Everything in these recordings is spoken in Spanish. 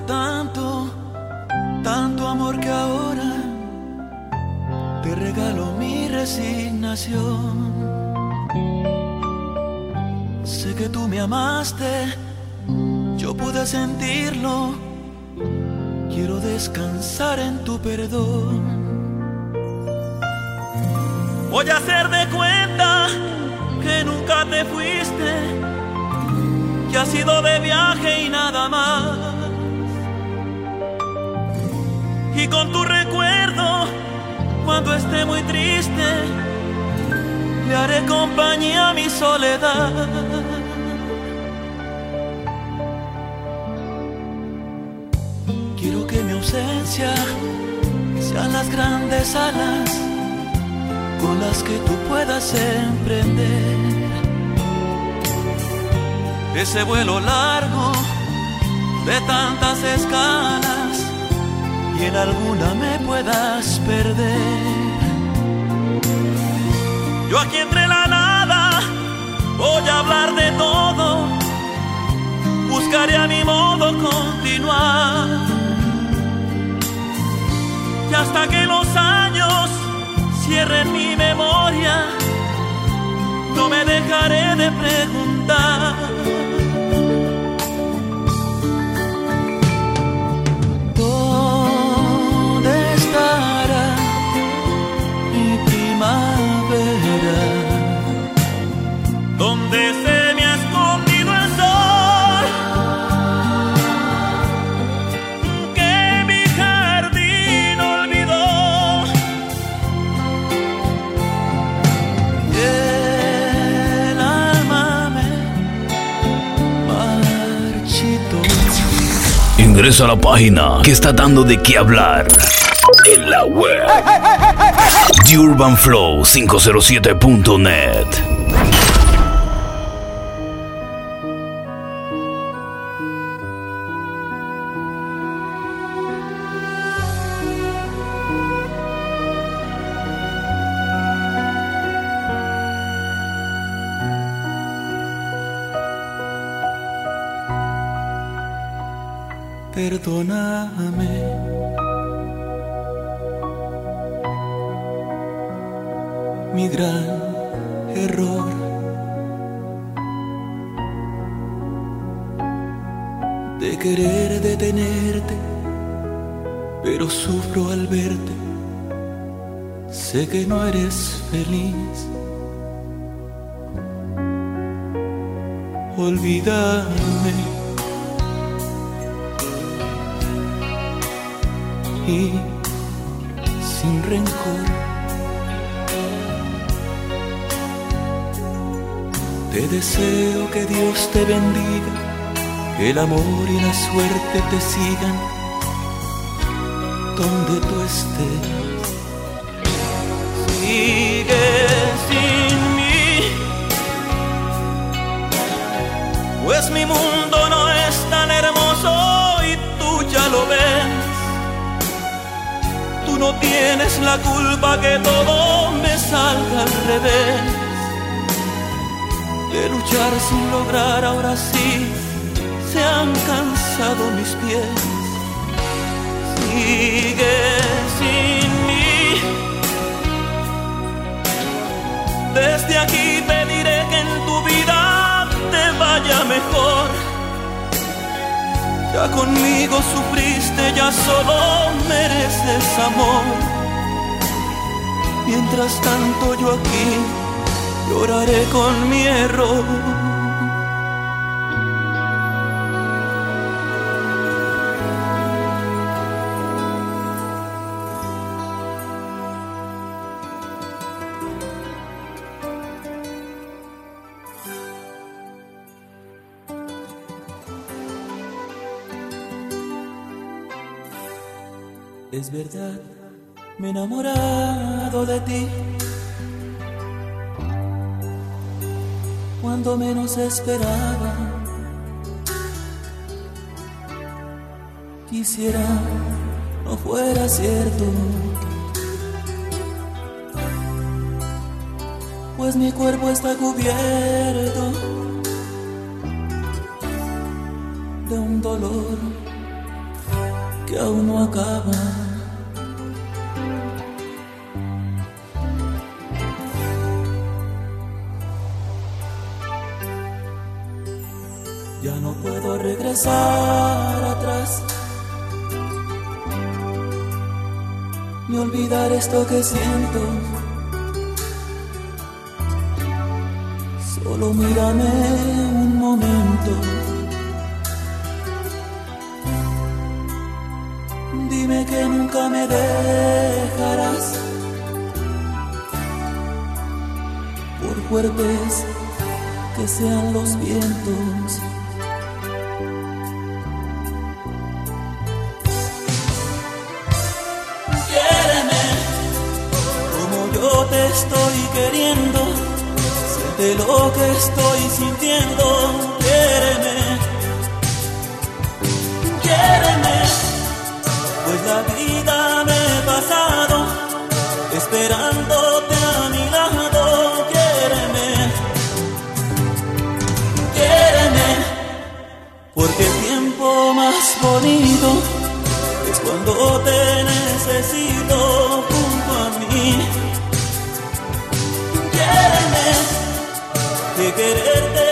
tanto, tanto amor que ahora te regalo mi resignación. Sé que tú me amaste, yo pude sentirlo. Quiero descansar en tu perdón. Voy a hacer de cuenta que nunca te fuiste, que has ido de viaje y nada más. Y con tu recuerdo, cuando esté muy triste, le haré compañía a mi soledad. Quiero que mi ausencia sean las grandes alas con las que tú puedas emprender ese vuelo largo de tantas escalas y en alguna me puedas perder. Yo aquí entre la nada voy a hablar de todo, buscaré a mi modo continuar. Y hasta que los años cierren mi memoria, no me dejaré de preguntar. Ingresa a la página que está dando de qué hablar en la web. TheUrbanFlow507.net. τον Te deseo que Dios te bendiga, que el amor y la suerte te sigan donde tú estés. Sigue sin mí, pues mi mundo no es tan hermoso y tú ya lo ves. Tú no tienes la culpa que todo me salga al revés. De luchar sin lograr, ahora sí se han cansado mis pies. Sigue sin mí. Desde aquí pediré que en tu vida te vaya mejor. Ya conmigo sufriste, ya solo mereces amor. Mientras tanto yo aquí lloraré con mi error. Es verdad, me he enamorado de ti. Cuando menos esperaba, quisiera no fuera cierto. Pues mi cuerpo está cubierto de un dolor que aún no acaba. Atrás. Ni olvidar esto que siento. Solo mírame un momento. Dime que nunca me dejarás. Por fuertes que sean los vientos. Estoy queriendo. Siente lo que estoy sintiendo. Quiéreme. Quiéreme. Pues la vida me he pasado esperándote a mi lado. Quiéreme. Quiéreme. Porque el tiempo más bonito es cuando te necesito de quererte.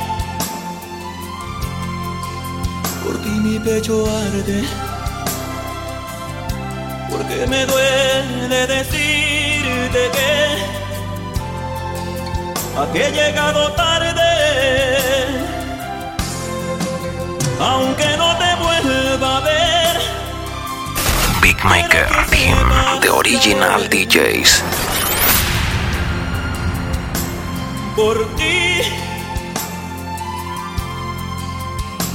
por ti mi pecho arde, porque me duele decirte que aquí he llegado tarde, aunque no te vuelva a ver. Big Maker Team, The Original DJs. por ti.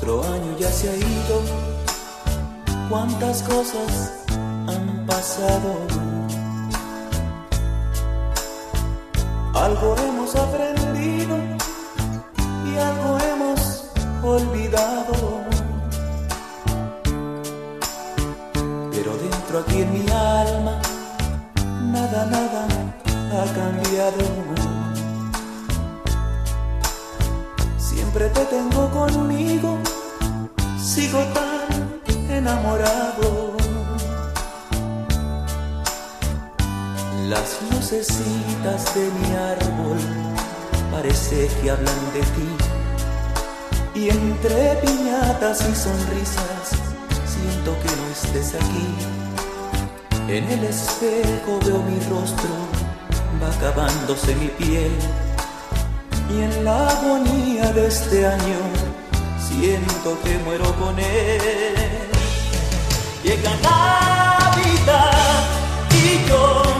Otro año ya se ha ido. Cuántas cosas han pasado. Algo hemos aprendido y algo hemos olvidado. Pero dentro aquí en mi alma, nada, nada ha cambiado. Siempre te tengo conmigo, sigo tan enamorado. Las lucecitas de mi árbol parece que hablan de ti. Y entre piñatas y sonrisas siento que no estés aquí. En el espejo veo mi rostro, va acabándose mi piel y en la agonía de este año siento que muero con él. Llega Navidad y yo.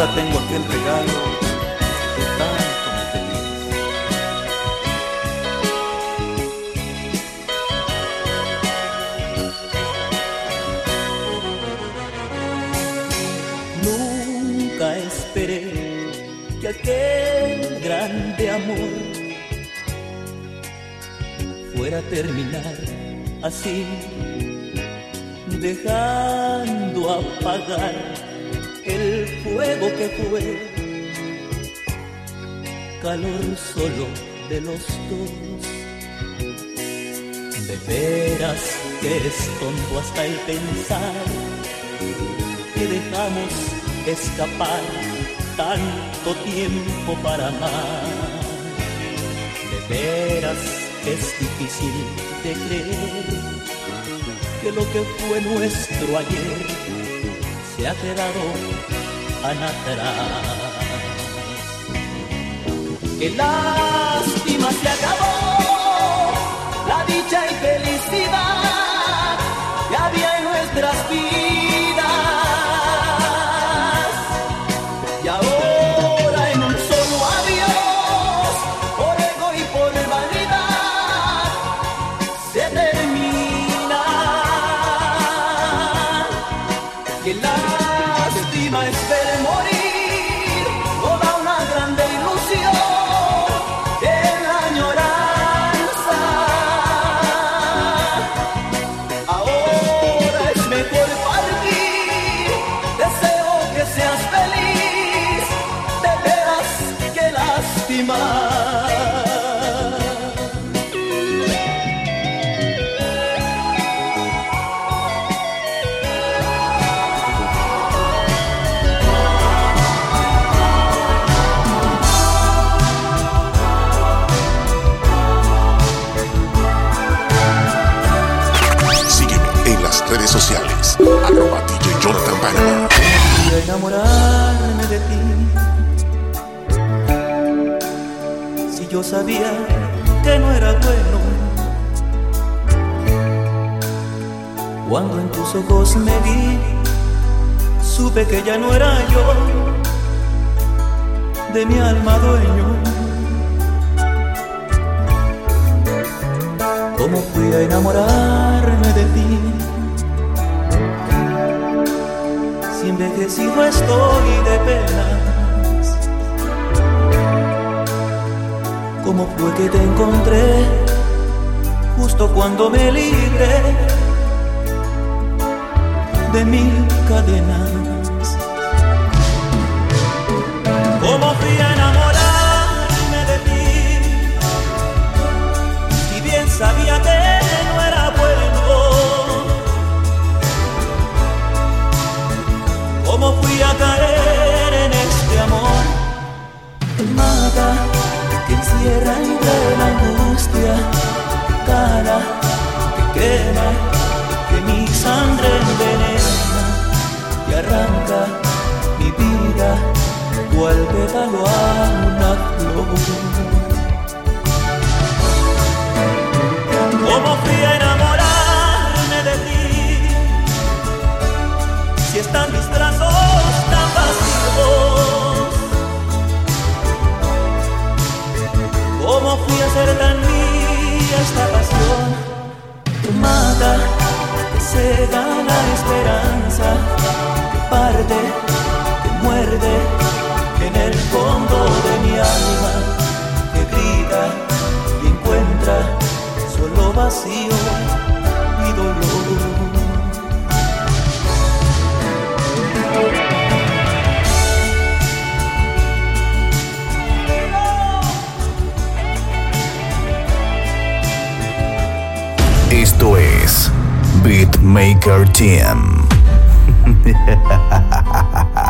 Ahora tengo aquel regalo que tanto me pedías. Nunca esperé que aquel grande amor fuera a terminar así, fue, calor solo de los dos. De veras que es tonto hasta el pensar que dejamos escapar tanto tiempo para amar. De veras es difícil de creer que lo que fue nuestro ayer se ha quedado Qué lástima se acabó la dicha y felicidad que había en nuestras vidas. Enamorarme de ti. Si yo sabía que no era bueno, cuando en tus ojos me vi, supe que ya no era yo de mi alma dueño. ¿Cómo fui a enamorarme envejecido estoy de penas. ¿Cómo fue que te encontré justo cuando me libré de mil cadenas? Encierra entre la angustia, cala, que quema, que mi sangre envenena, que arranca mi vida cual pétalo a una flor? ¿Cómo fui a enamorarme de ti? si están mis que que cega la esperanza, que parte, que muerde en el fondo de mi alma, que grita y encuentra solo vacío Beatmaker Team.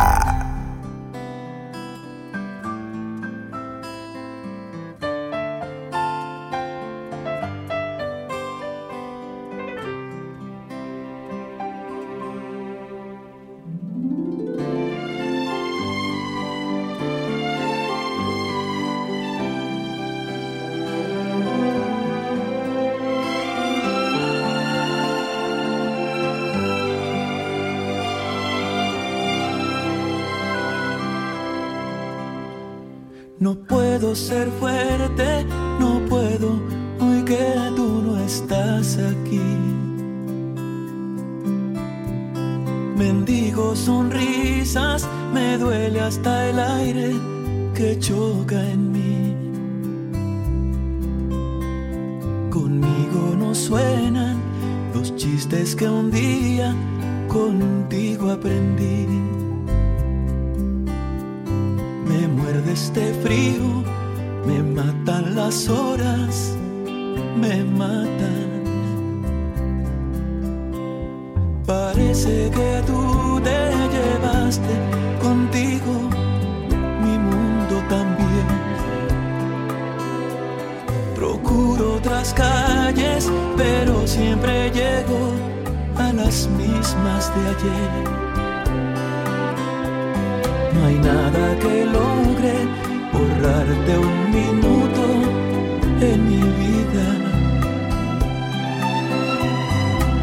ser fuerte, me matan. Parece que tú te llevaste contigo mi mundo también. Procuro otras calles, pero siempre llego a las mismas de ayer. No hay nada que logre borrarte un minuto en mi vida.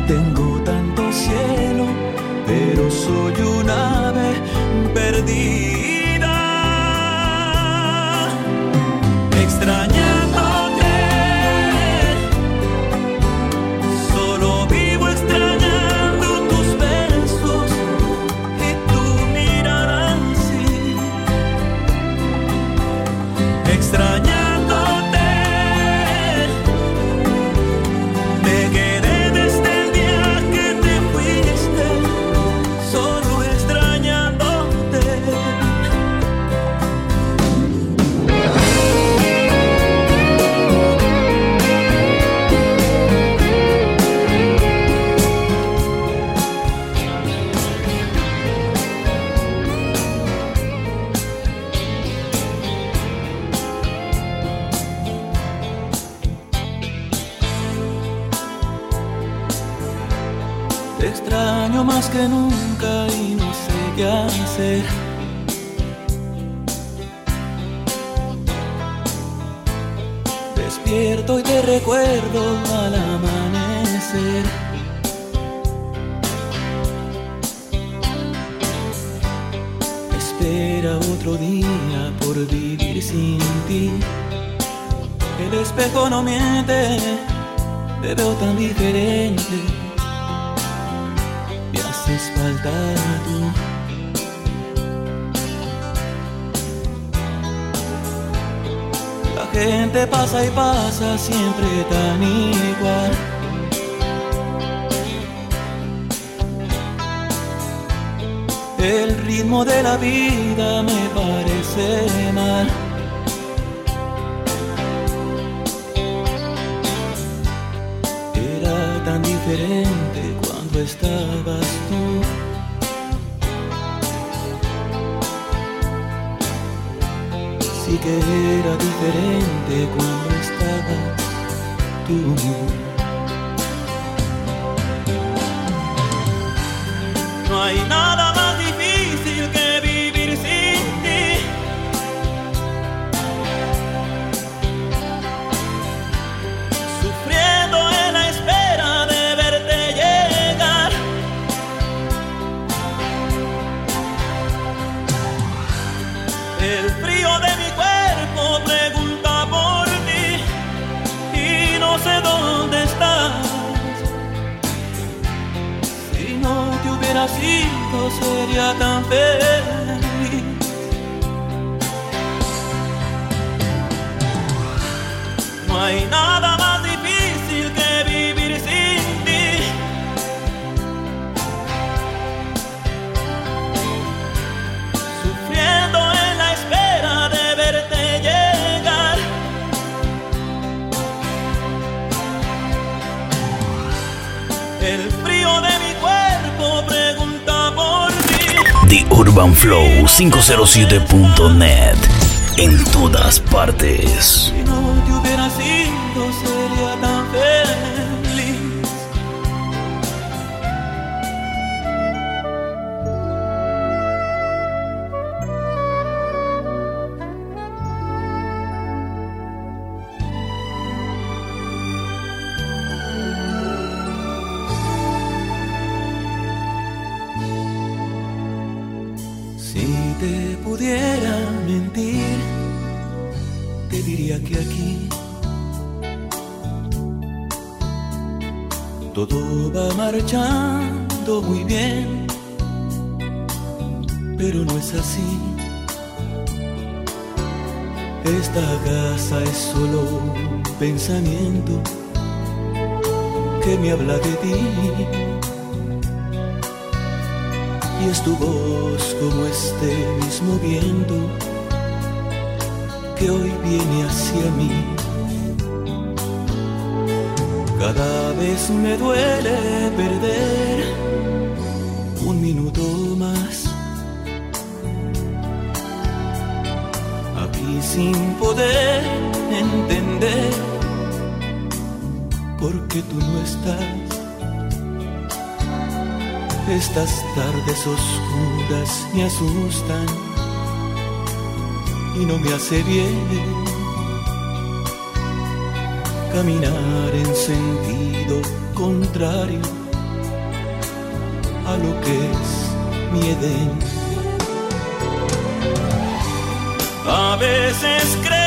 Tengo tanto cielo, pero soy un ave perdida. Pasa siempre tan igual. El ritmo de la vida me parece mal. Era tan diferente cuando estabas tú. Sí que era diferente cuando No hay nada te hubiera sido sería tan feliz. No hay urbanflow507.net. En todas partes. Que me habla de ti. Y es tu voz como este mismo viento que hoy viene hacia mí. Cada vez me duele perder un minuto más. Aquí sin poder entender por qué tú no estás. Estas tardes oscuras me asustan y no me hace bien caminar en sentido contrario a lo que es mi Edén. A veces creo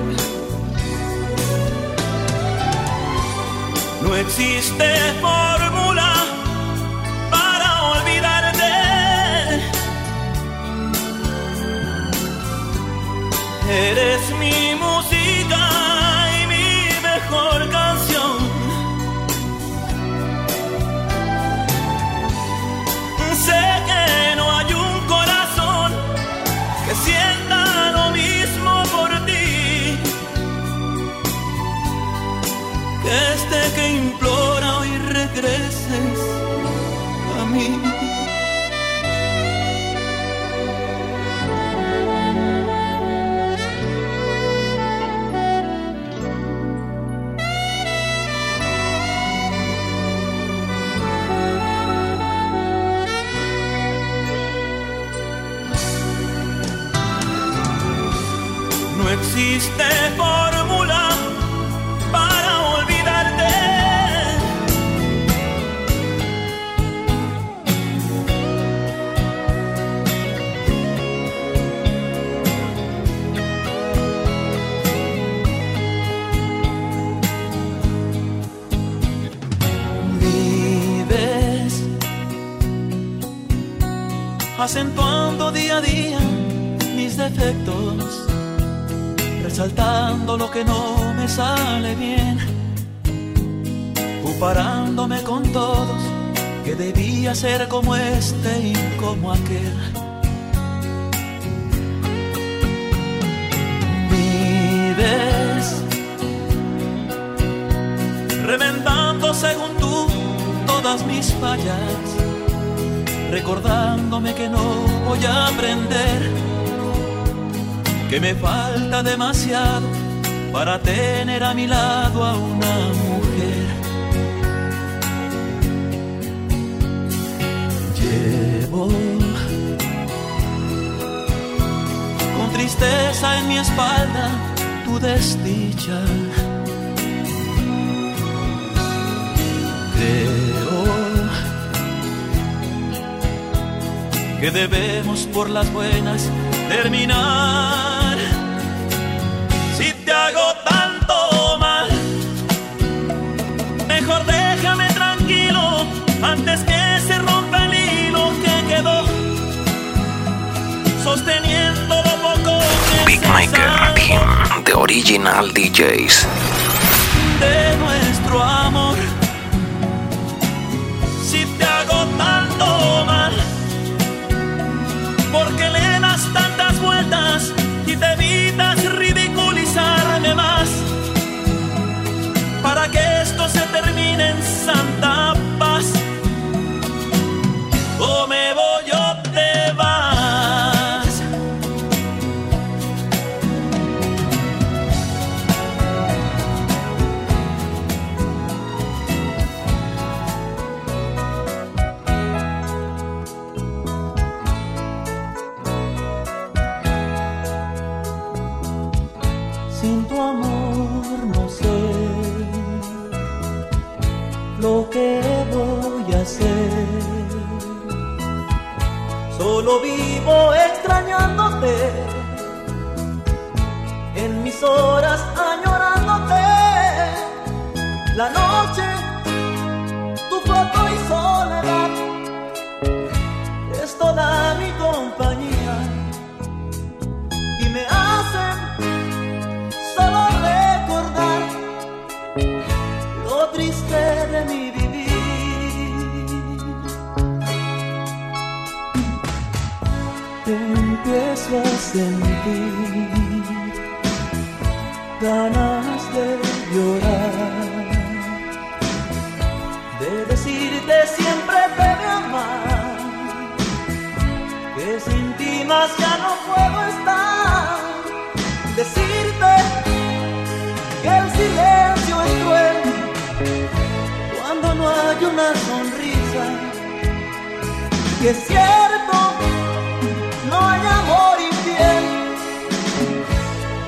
No existe fórmula para olvidarte. Eres mi música existe fórmula para olvidarte. Vives acentuando día a día mis defectos resaltando lo que no me sale bien, comparándome con todos, que debía ser como este y como aquel. Vives reventando según tú todas mis fallas, recordándome que no voy a aprender que me falta demasiado para tener a mi lado a una mujer. Llevo con tristeza en mi espalda tu desdicha. Creo que debemos por las buenas terminar. Big Maker The Original DJs. de nuestro amor. Si te hago tanto mal, porque le das tantas vueltas y te evitas ridiculizarme más. Para que esto se termine en santa paz. O me voy una sonrisa, que es cierto, no hay amor infiel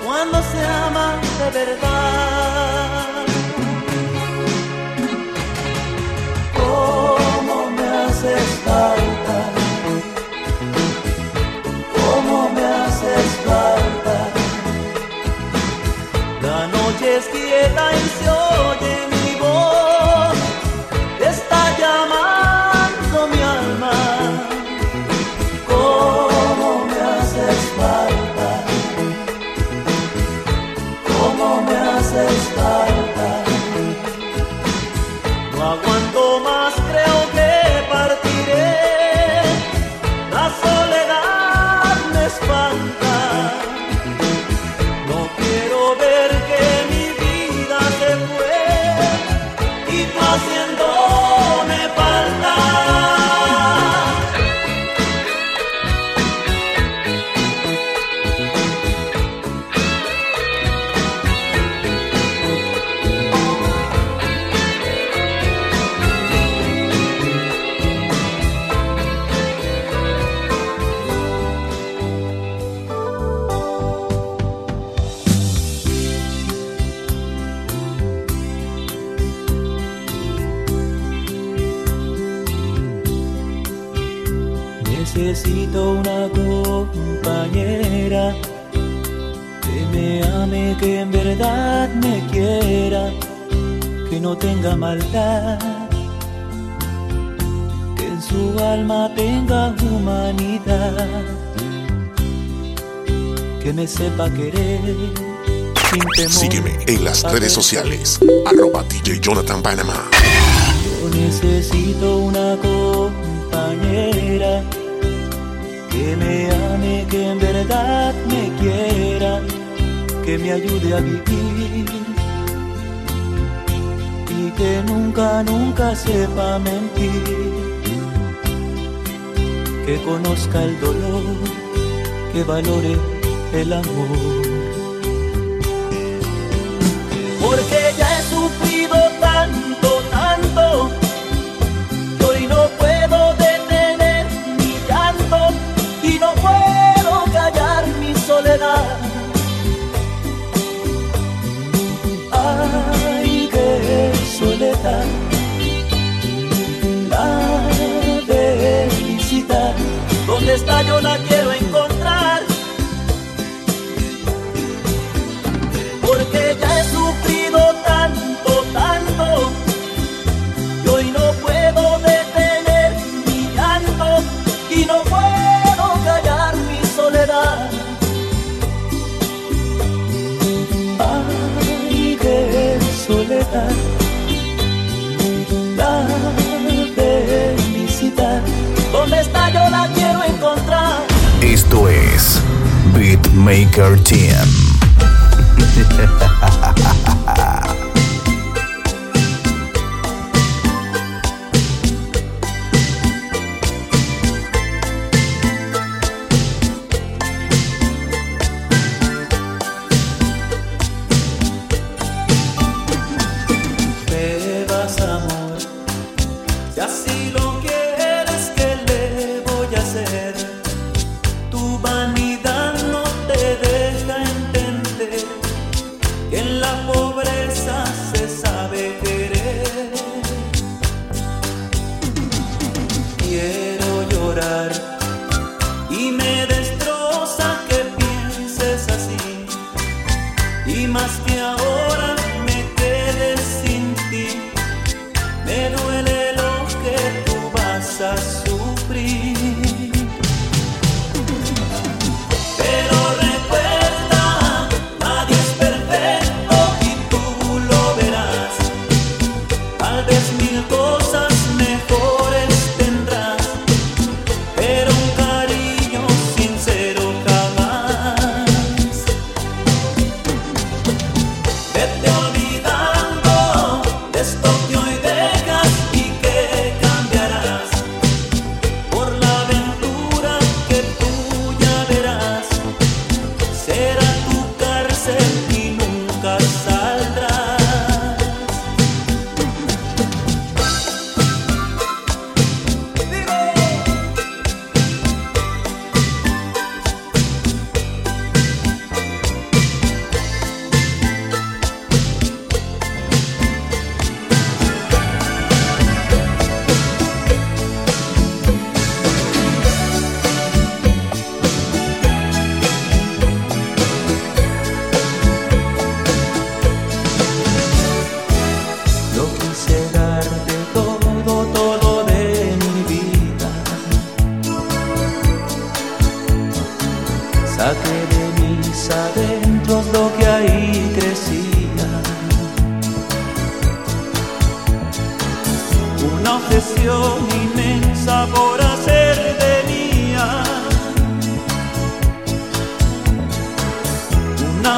cuando se ama de verdad. ¿Cómo me haces falta? ¿Cómo me haces falta? La noche es quieta y se oye maldad, que en su alma tenga humanidad, que me sepa querer. Sin temor Sígueme en las redes sociales. Arroba DJ Jonathan Panamá. Yo necesito una compañera que me ame, que en verdad me quiera, que me ayude a vivir que nunca, nunca sepa mentir, que conozca el dolor, que valore el amor. Yo la quiero encontrar. porque ya he sufrido tanto, tanto, y hoy no puedo detener mi llanto y no puedo callar mi soledad. Ay, qué soledad, Beatmaker Team.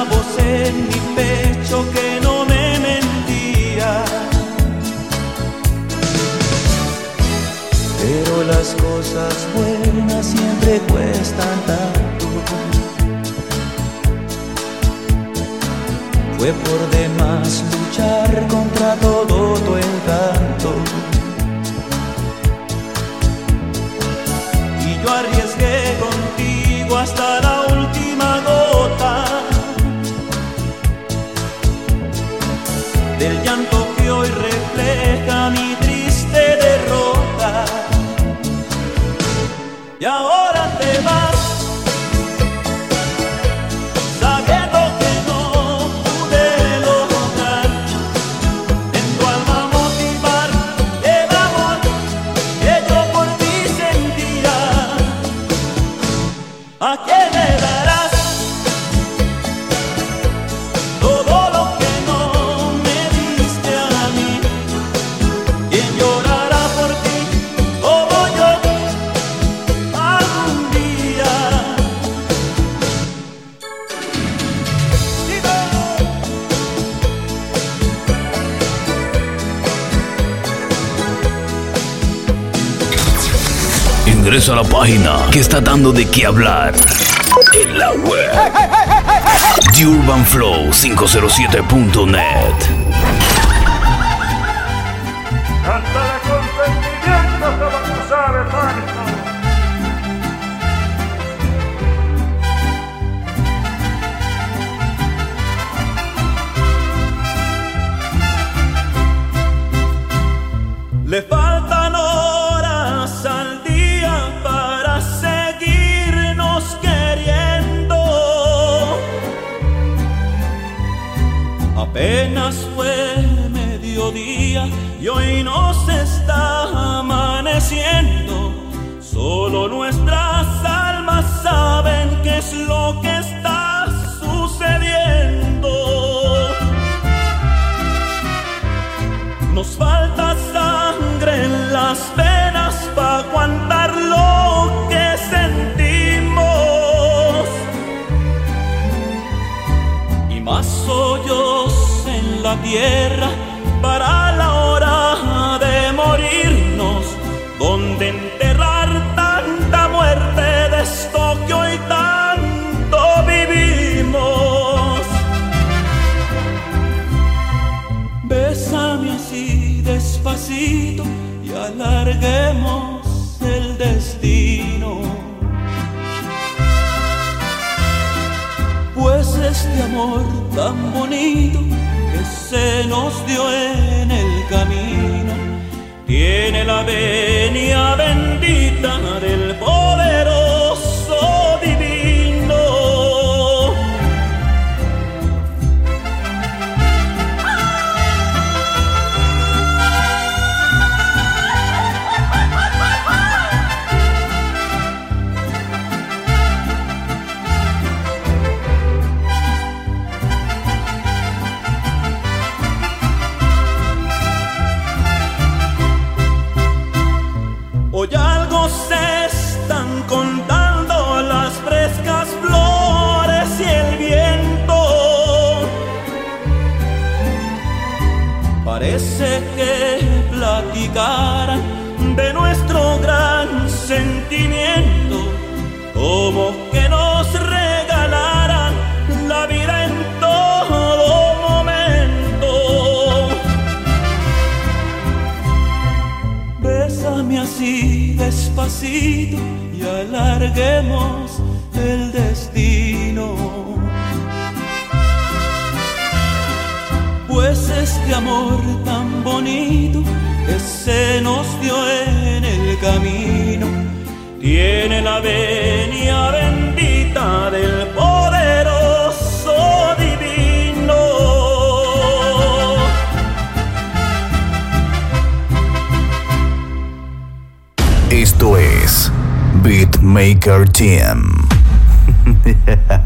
voz en mi pecho que no me mentía. Pero las cosas buenas siempre cuestan tanto. Fue por A la página que está dando de qué hablar en la web. The Urban Flow 507.net tierra para la hora de morirnos, donde enterrar tanta muerte de esto que hoy tanto vivimos. Bésame así despacito y alarguemos el destino. Pues este amor tan bonito se nos dio en el camino. Tiene la venia bendita de nuestro gran sentimiento, como que nos regalaran la vida en todo momento. Bésame así despacito y alarguemos el destino. Pues este amor tan bonito que se nos dio en el camino tiene la venia bendita del poderoso divino. Esto es Beatmaker Team.